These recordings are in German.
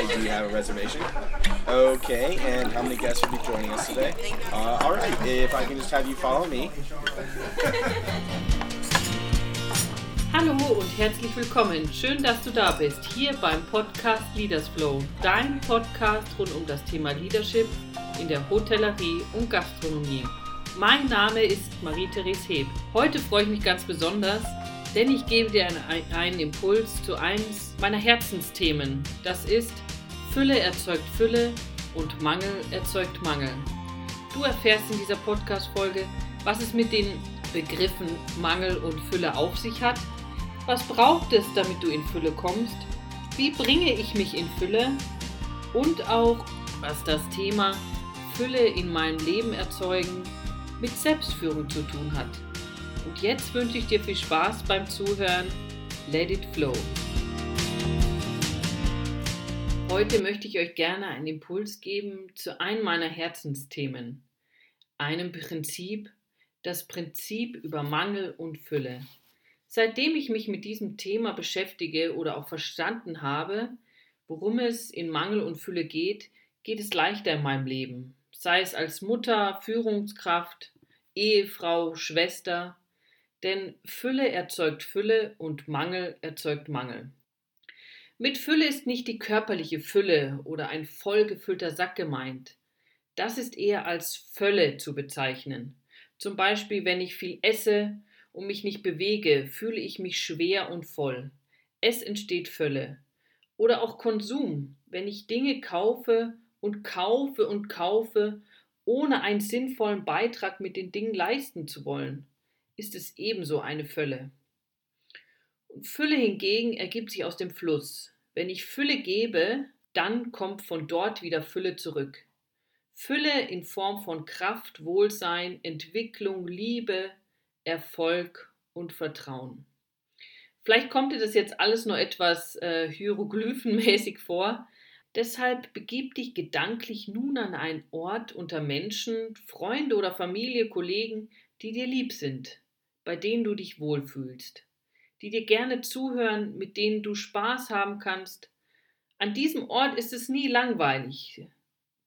Hi, do have a reservation? Okay, and how many guests will be joining us today? Uh, all right, if I can just have you follow me. Hallo und herzlich willkommen. Schön, dass du da bist, hier beim Podcast Leaders Flow, dein Podcast rund um das Thema Leadership in der Hotellerie und Gastronomie. Mein Name ist Marie-Therese Heb. Heute freue ich mich ganz besonders, denn ich gebe dir einen, einen Impuls zu eines meiner Herzensthemen. Das ist Fülle erzeugt Fülle und Mangel erzeugt Mangel. Du erfährst in dieser Podcast-Folge, was es mit den Begriffen Mangel und Fülle auf sich hat. Was braucht es, damit du in Fülle kommst? Wie bringe ich mich in Fülle? Und auch, was das Thema Fülle in meinem Leben erzeugen mit Selbstführung zu tun hat. Und jetzt wünsche ich dir viel Spaß beim Zuhören. Let it flow. Heute möchte ich euch gerne einen Impuls geben zu einem meiner Herzensthemen, einem Prinzip, das Prinzip über Mangel und Fülle. Seitdem ich mich mit diesem Thema beschäftige oder auch verstanden habe, worum es in Mangel und Fülle geht, geht es leichter in meinem Leben, sei es als Mutter, Führungskraft, Ehefrau, Schwester, denn Fülle erzeugt Fülle und Mangel erzeugt Mangel. Mit Fülle ist nicht die körperliche Fülle oder ein vollgefüllter Sack gemeint. Das ist eher als Völle zu bezeichnen. Zum Beispiel, wenn ich viel esse und mich nicht bewege, fühle ich mich schwer und voll. Es entsteht Fülle. Oder auch Konsum, wenn ich Dinge kaufe und kaufe und kaufe, ohne einen sinnvollen Beitrag mit den Dingen leisten zu wollen ist es ebenso eine Fülle. Fülle hingegen ergibt sich aus dem Fluss. Wenn ich Fülle gebe, dann kommt von dort wieder Fülle zurück. Fülle in Form von Kraft, Wohlsein, Entwicklung, Liebe, Erfolg und Vertrauen. Vielleicht kommt dir das jetzt alles nur etwas äh, hieroglyphenmäßig vor. Deshalb begib dich gedanklich nun an einen Ort unter Menschen, Freunde oder Familie, Kollegen, die dir lieb sind bei denen du dich wohlfühlst, die dir gerne zuhören, mit denen du Spaß haben kannst. An diesem Ort ist es nie langweilig,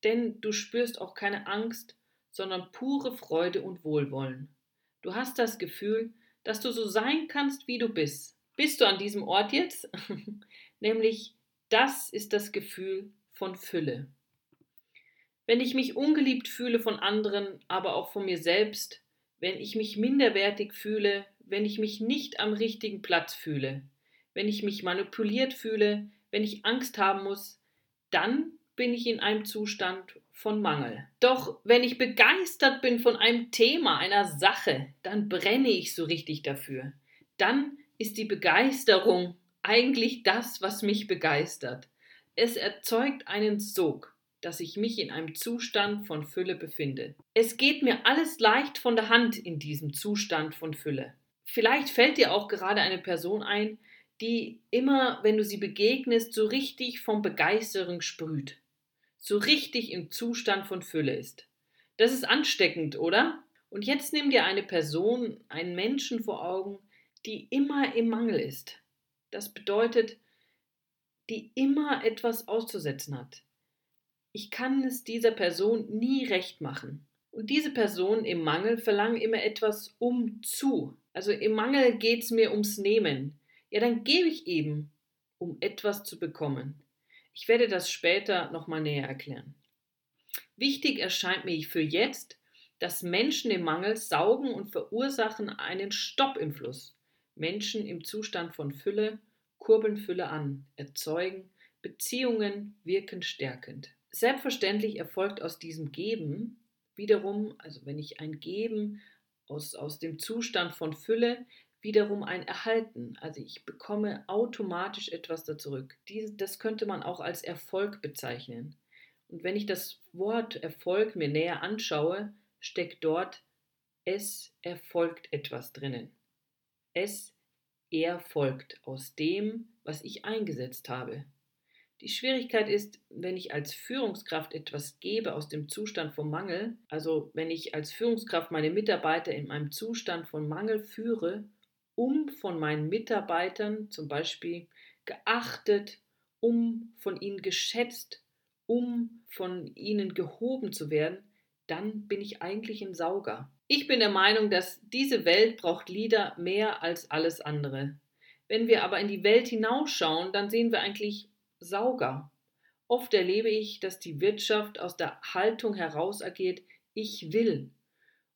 denn du spürst auch keine Angst, sondern pure Freude und Wohlwollen. Du hast das Gefühl, dass du so sein kannst, wie du bist. Bist du an diesem Ort jetzt? Nämlich, das ist das Gefühl von Fülle. Wenn ich mich ungeliebt fühle von anderen, aber auch von mir selbst, wenn ich mich minderwertig fühle, wenn ich mich nicht am richtigen Platz fühle, wenn ich mich manipuliert fühle, wenn ich Angst haben muss, dann bin ich in einem Zustand von Mangel. Doch wenn ich begeistert bin von einem Thema, einer Sache, dann brenne ich so richtig dafür. Dann ist die Begeisterung eigentlich das, was mich begeistert. Es erzeugt einen Sog dass ich mich in einem Zustand von Fülle befinde. Es geht mir alles leicht von der Hand in diesem Zustand von Fülle. Vielleicht fällt dir auch gerade eine Person ein, die immer, wenn du sie begegnest, so richtig von Begeisterung sprüht, so richtig im Zustand von Fülle ist. Das ist ansteckend, oder? Und jetzt nimm dir eine Person, einen Menschen vor Augen, die immer im Mangel ist. Das bedeutet, die immer etwas auszusetzen hat, ich kann es dieser Person nie recht machen. Und diese Personen im Mangel verlangen immer etwas um zu. Also im Mangel geht es mir ums Nehmen. Ja, dann gebe ich eben, um etwas zu bekommen. Ich werde das später nochmal näher erklären. Wichtig erscheint mir für jetzt, dass Menschen im Mangel saugen und verursachen einen Stopp im Fluss. Menschen im Zustand von Fülle kurbeln Fülle an, erzeugen Beziehungen wirken stärkend. Selbstverständlich erfolgt aus diesem Geben wiederum, also wenn ich ein Geben aus, aus dem Zustand von Fülle, wiederum ein Erhalten. Also ich bekomme automatisch etwas da zurück. Dies, das könnte man auch als Erfolg bezeichnen. Und wenn ich das Wort Erfolg mir näher anschaue, steckt dort es erfolgt etwas drinnen. Es erfolgt aus dem, was ich eingesetzt habe. Die Schwierigkeit ist, wenn ich als Führungskraft etwas gebe aus dem Zustand von Mangel, also wenn ich als Führungskraft meine Mitarbeiter in einem Zustand von Mangel führe, um von meinen Mitarbeitern zum Beispiel geachtet um von ihnen geschätzt, um von ihnen gehoben zu werden, dann bin ich eigentlich ein Sauger. Ich bin der Meinung, dass diese Welt braucht Lieder mehr als alles andere. Wenn wir aber in die Welt hinausschauen, dann sehen wir eigentlich Sauger. Oft erlebe ich, dass die Wirtschaft aus der Haltung heraus agiert, ich will.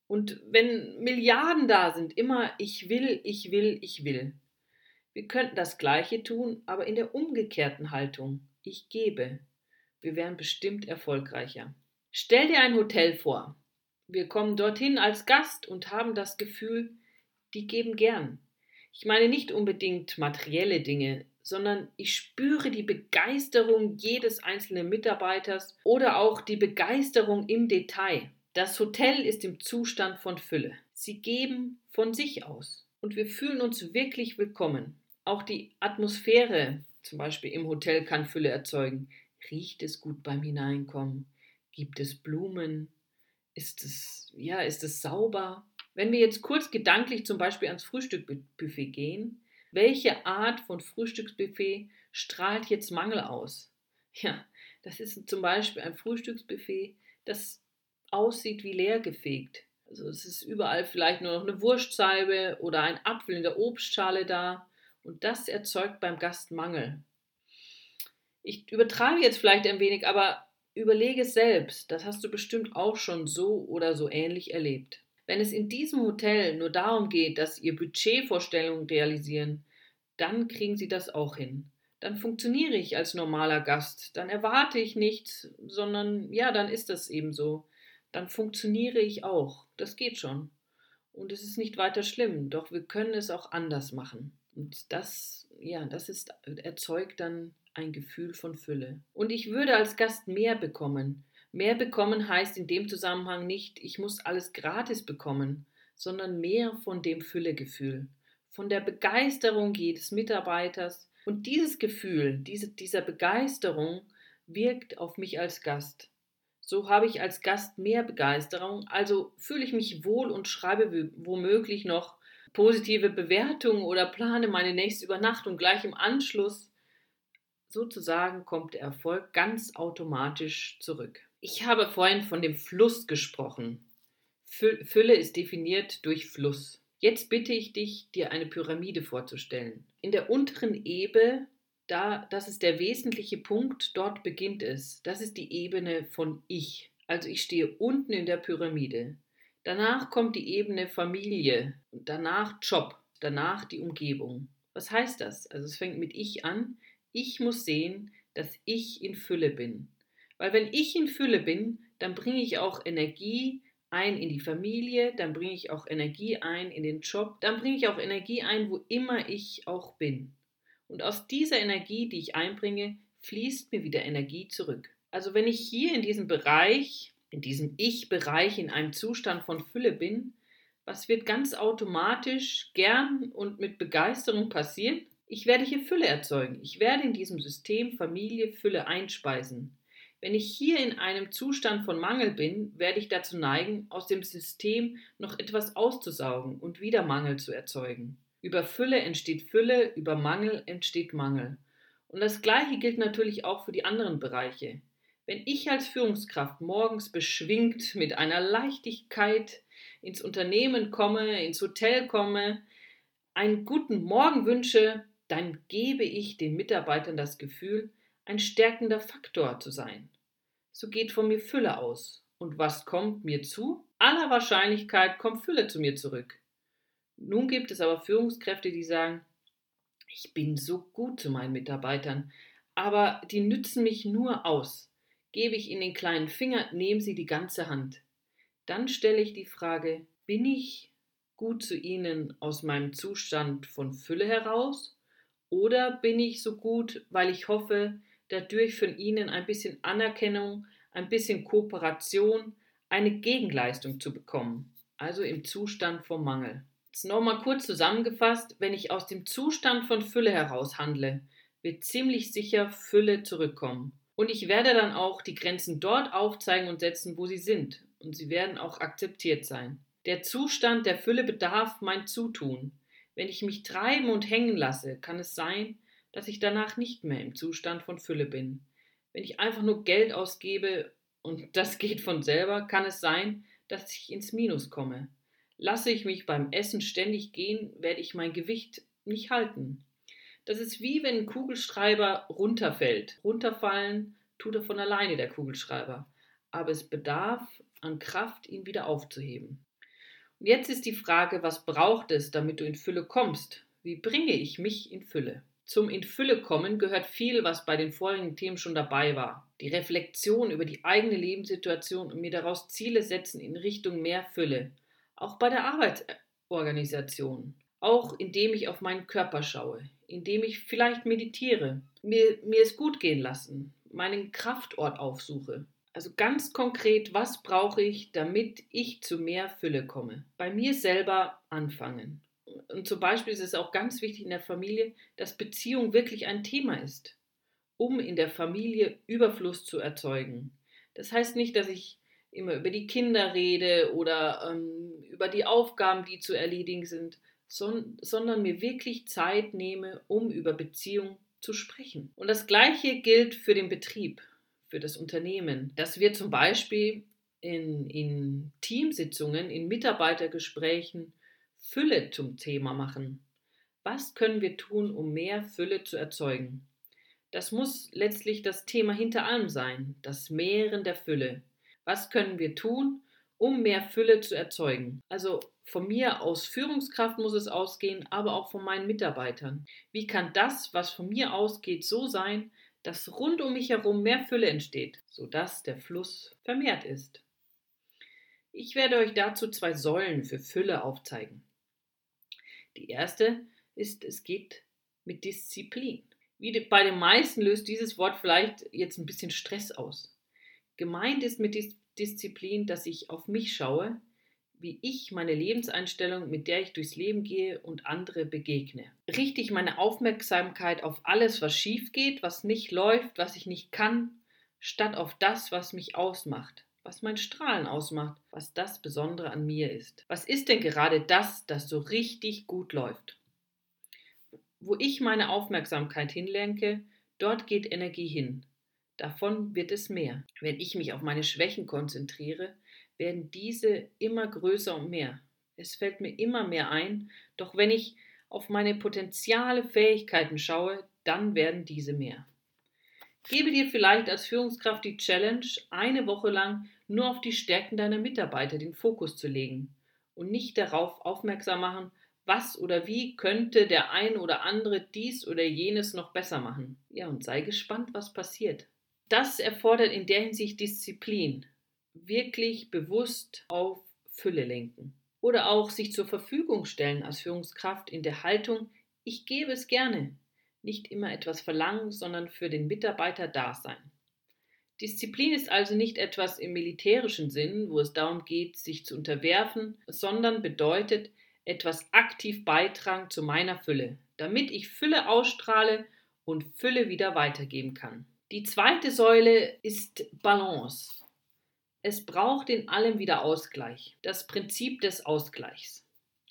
Und wenn Milliarden da sind, immer ich will, ich will, ich will. Wir könnten das Gleiche tun, aber in der umgekehrten Haltung, ich gebe. Wir wären bestimmt erfolgreicher. Stell dir ein Hotel vor. Wir kommen dorthin als Gast und haben das Gefühl, die geben gern. Ich meine nicht unbedingt materielle Dinge, sondern ich spüre die Begeisterung jedes einzelnen Mitarbeiters oder auch die Begeisterung im Detail. Das Hotel ist im Zustand von Fülle. Sie geben von sich aus und wir fühlen uns wirklich willkommen. Auch die Atmosphäre, zum Beispiel im Hotel, kann Fülle erzeugen. Riecht es gut beim Hineinkommen? Gibt es Blumen? Ist es, ja, ist es sauber? Wenn wir jetzt kurz gedanklich zum Beispiel ans Frühstückbuffet gehen, welche Art von Frühstücksbuffet strahlt jetzt Mangel aus? Ja, das ist zum Beispiel ein Frühstücksbuffet, das aussieht wie leergefegt. Also es ist überall vielleicht nur noch eine Wurstsalbe oder ein Apfel in der Obstschale da und das erzeugt beim Gast Mangel. Ich übertreibe jetzt vielleicht ein wenig, aber Überlege es selbst, das hast du bestimmt auch schon so oder so ähnlich erlebt. Wenn es in diesem Hotel nur darum geht, dass ihr Budgetvorstellungen realisieren, dann kriegen sie das auch hin. Dann funktioniere ich als normaler Gast, dann erwarte ich nichts, sondern ja, dann ist das eben so. Dann funktioniere ich auch. Das geht schon. Und es ist nicht weiter schlimm, doch wir können es auch anders machen. Und das, ja, das ist, erzeugt dann ein Gefühl von Fülle. Und ich würde als Gast mehr bekommen. Mehr bekommen heißt in dem Zusammenhang nicht, ich muss alles gratis bekommen, sondern mehr von dem Füllegefühl, von der Begeisterung jedes Mitarbeiters. Und dieses Gefühl, diese, dieser Begeisterung wirkt auf mich als Gast. So habe ich als Gast mehr Begeisterung, also fühle ich mich wohl und schreibe womöglich noch positive Bewertungen oder plane meine nächste Übernachtung gleich im Anschluss sozusagen kommt der Erfolg ganz automatisch zurück. Ich habe vorhin von dem Fluss gesprochen. Fülle ist definiert durch Fluss. Jetzt bitte ich dich, dir eine Pyramide vorzustellen. In der unteren Ebene, da, das ist der wesentliche Punkt, dort beginnt es. Das ist die Ebene von Ich. Also ich stehe unten in der Pyramide. Danach kommt die Ebene Familie, danach Job, danach die Umgebung. Was heißt das? Also es fängt mit Ich an. Ich muss sehen, dass ich in Fülle bin. Weil wenn ich in Fülle bin, dann bringe ich auch Energie ein in die Familie, dann bringe ich auch Energie ein in den Job, dann bringe ich auch Energie ein, wo immer ich auch bin. Und aus dieser Energie, die ich einbringe, fließt mir wieder Energie zurück. Also wenn ich hier in diesem Bereich, in diesem Ich-Bereich, in einem Zustand von Fülle bin, was wird ganz automatisch gern und mit Begeisterung passieren? Ich werde hier Fülle erzeugen. Ich werde in diesem System Familie Fülle einspeisen. Wenn ich hier in einem Zustand von Mangel bin, werde ich dazu neigen, aus dem System noch etwas auszusaugen und wieder Mangel zu erzeugen. Über Fülle entsteht Fülle, über Mangel entsteht Mangel. Und das Gleiche gilt natürlich auch für die anderen Bereiche. Wenn ich als Führungskraft morgens beschwingt mit einer Leichtigkeit ins Unternehmen komme, ins Hotel komme, einen guten Morgen wünsche, dann gebe ich den Mitarbeitern das Gefühl, ein stärkender Faktor zu sein. So geht von mir Fülle aus. Und was kommt mir zu? Aller Wahrscheinlichkeit kommt Fülle zu mir zurück. Nun gibt es aber Führungskräfte, die sagen, ich bin so gut zu meinen Mitarbeitern, aber die nützen mich nur aus. Gebe ich ihnen den kleinen Finger, nehmen sie die ganze Hand. Dann stelle ich die Frage, bin ich gut zu ihnen aus meinem Zustand von Fülle heraus oder bin ich so gut, weil ich hoffe, dadurch von Ihnen ein bisschen Anerkennung, ein bisschen Kooperation, eine Gegenleistung zu bekommen, also im Zustand vom Mangel. Jetzt nochmal kurz zusammengefasst, wenn ich aus dem Zustand von Fülle heraus handle, wird ziemlich sicher Fülle zurückkommen. Und ich werde dann auch die Grenzen dort aufzeigen und setzen, wo sie sind. Und sie werden auch akzeptiert sein. Der Zustand der Fülle bedarf mein Zutun. Wenn ich mich treiben und hängen lasse, kann es sein, dass ich danach nicht mehr im Zustand von Fülle bin. Wenn ich einfach nur Geld ausgebe und das geht von selber, kann es sein, dass ich ins Minus komme. Lasse ich mich beim Essen ständig gehen, werde ich mein Gewicht nicht halten. Das ist wie wenn ein Kugelschreiber runterfällt. Runterfallen tut er von alleine, der Kugelschreiber. Aber es bedarf an Kraft, ihn wieder aufzuheben. Und jetzt ist die Frage, was braucht es, damit du in Fülle kommst? Wie bringe ich mich in Fülle? Zum In Fülle kommen gehört viel, was bei den vorigen Themen schon dabei war. Die Reflexion über die eigene Lebenssituation und mir daraus Ziele setzen in Richtung mehr Fülle. Auch bei der Arbeitsorganisation. Auch indem ich auf meinen Körper schaue, indem ich vielleicht meditiere, mir, mir es gut gehen lassen, meinen Kraftort aufsuche. Also ganz konkret, was brauche ich, damit ich zu mehr Fülle komme? Bei mir selber anfangen. Und zum Beispiel ist es auch ganz wichtig in der Familie, dass Beziehung wirklich ein Thema ist, um in der Familie Überfluss zu erzeugen. Das heißt nicht, dass ich immer über die Kinder rede oder ähm, über die Aufgaben, die zu erledigen sind, son sondern mir wirklich Zeit nehme, um über Beziehung zu sprechen. Und das Gleiche gilt für den Betrieb, für das Unternehmen, dass wir zum Beispiel in, in Teamsitzungen, in Mitarbeitergesprächen Fülle zum Thema machen. Was können wir tun, um mehr Fülle zu erzeugen? Das muss letztlich das Thema hinter allem sein, das Mehren der Fülle. Was können wir tun, um mehr Fülle zu erzeugen? Also von mir als Führungskraft muss es ausgehen, aber auch von meinen Mitarbeitern. Wie kann das, was von mir ausgeht, so sein, dass rund um mich herum mehr Fülle entsteht, sodass der Fluss vermehrt ist? Ich werde euch dazu zwei Säulen für Fülle aufzeigen. Die erste ist, es geht mit Disziplin. Wie bei den meisten löst dieses Wort vielleicht jetzt ein bisschen Stress aus. Gemeint ist mit Disziplin, dass ich auf mich schaue, wie ich meine Lebenseinstellung, mit der ich durchs Leben gehe und andere begegne. Richte ich meine Aufmerksamkeit auf alles, was schief geht, was nicht läuft, was ich nicht kann, statt auf das, was mich ausmacht, was mein Strahlen ausmacht, was das Besondere an mir ist. Was ist denn gerade das, das so richtig gut läuft? Wo ich meine Aufmerksamkeit hinlenke, dort geht Energie hin. Davon wird es mehr. Wenn ich mich auf meine Schwächen konzentriere, werden diese immer größer und mehr. Es fällt mir immer mehr ein, doch wenn ich auf meine potenziale Fähigkeiten schaue, dann werden diese mehr. Gebe dir vielleicht als Führungskraft die Challenge, eine Woche lang nur auf die Stärken deiner Mitarbeiter den Fokus zu legen und nicht darauf aufmerksam machen, was oder wie könnte der ein oder andere dies oder jenes noch besser machen. Ja, und sei gespannt, was passiert. Das erfordert in der Hinsicht Disziplin, wirklich bewusst auf Fülle lenken. Oder auch sich zur Verfügung stellen als Führungskraft in der Haltung, ich gebe es gerne. Nicht immer etwas verlangen, sondern für den Mitarbeiter da sein. Disziplin ist also nicht etwas im militärischen Sinn, wo es darum geht, sich zu unterwerfen, sondern bedeutet etwas aktiv beitragen zu meiner Fülle, damit ich Fülle ausstrahle und Fülle wieder weitergeben kann. Die zweite Säule ist Balance. Es braucht in allem wieder Ausgleich, das Prinzip des Ausgleichs.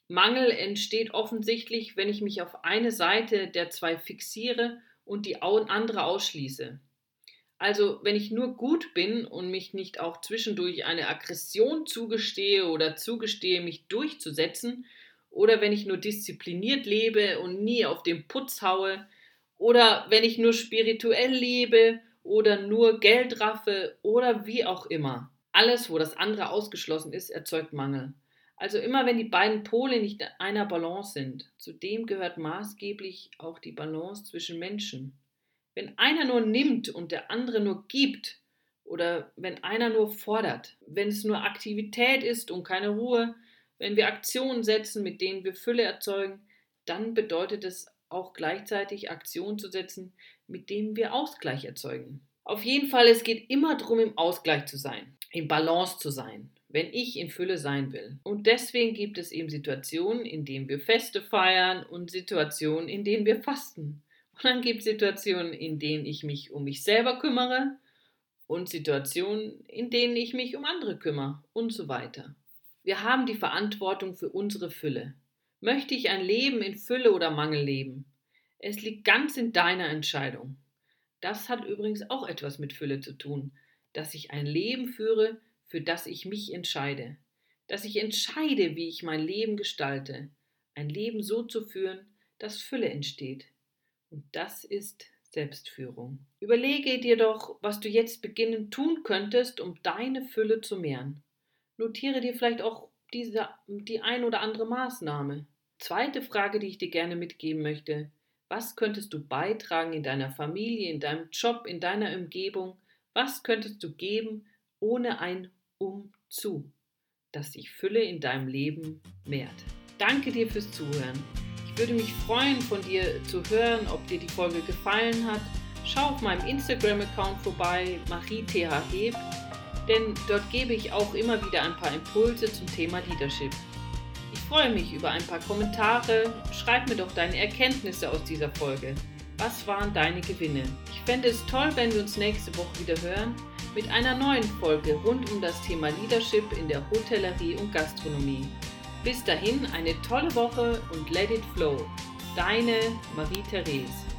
Mangel entsteht offensichtlich, wenn ich mich auf eine Seite der zwei fixiere und die andere ausschließe. Also wenn ich nur gut bin und mich nicht auch zwischendurch eine Aggression zugestehe oder zugestehe, mich durchzusetzen, oder wenn ich nur diszipliniert lebe und nie auf den Putz haue, oder wenn ich nur spirituell lebe oder nur Geld raffe oder wie auch immer. Alles, wo das andere ausgeschlossen ist, erzeugt Mangel. Also immer wenn die beiden Pole nicht in einer Balance sind, zu dem gehört maßgeblich auch die Balance zwischen Menschen. Wenn einer nur nimmt und der andere nur gibt, oder wenn einer nur fordert, wenn es nur Aktivität ist und keine Ruhe, wenn wir Aktionen setzen, mit denen wir Fülle erzeugen, dann bedeutet es auch gleichzeitig Aktionen zu setzen, mit denen wir Ausgleich erzeugen. Auf jeden Fall, es geht immer darum, im Ausgleich zu sein in Balance zu sein, wenn ich in Fülle sein will. Und deswegen gibt es eben Situationen, in denen wir Feste feiern und Situationen, in denen wir fasten. Und dann gibt es Situationen, in denen ich mich um mich selber kümmere und Situationen, in denen ich mich um andere kümmere und so weiter. Wir haben die Verantwortung für unsere Fülle. Möchte ich ein Leben in Fülle oder Mangel leben? Es liegt ganz in deiner Entscheidung. Das hat übrigens auch etwas mit Fülle zu tun, dass ich ein Leben führe, für das ich mich entscheide, dass ich entscheide, wie ich mein Leben gestalte, ein Leben so zu führen, dass Fülle entsteht. Und das ist Selbstführung. Überlege dir doch, was du jetzt beginnen tun könntest, um deine Fülle zu mehren. Notiere dir vielleicht auch diese, die ein oder andere Maßnahme. Zweite Frage, die ich dir gerne mitgeben möchte. Was könntest du beitragen in deiner Familie, in deinem Job, in deiner Umgebung? Was könntest du geben ohne ein Umzu, dass sich Fülle in deinem Leben mehrt? Danke dir fürs Zuhören. Ich würde mich freuen, von dir zu hören, ob dir die Folge gefallen hat. Schau auf meinem Instagram-Account vorbei, mariethheb, denn dort gebe ich auch immer wieder ein paar Impulse zum Thema Leadership. Ich freue mich über ein paar Kommentare. Schreib mir doch deine Erkenntnisse aus dieser Folge. Was waren deine Gewinne? Ich fände es toll, wenn wir uns nächste Woche wieder hören mit einer neuen Folge rund um das Thema Leadership in der Hotellerie und Gastronomie. Bis dahin eine tolle Woche und let it flow. Deine Marie-Therese.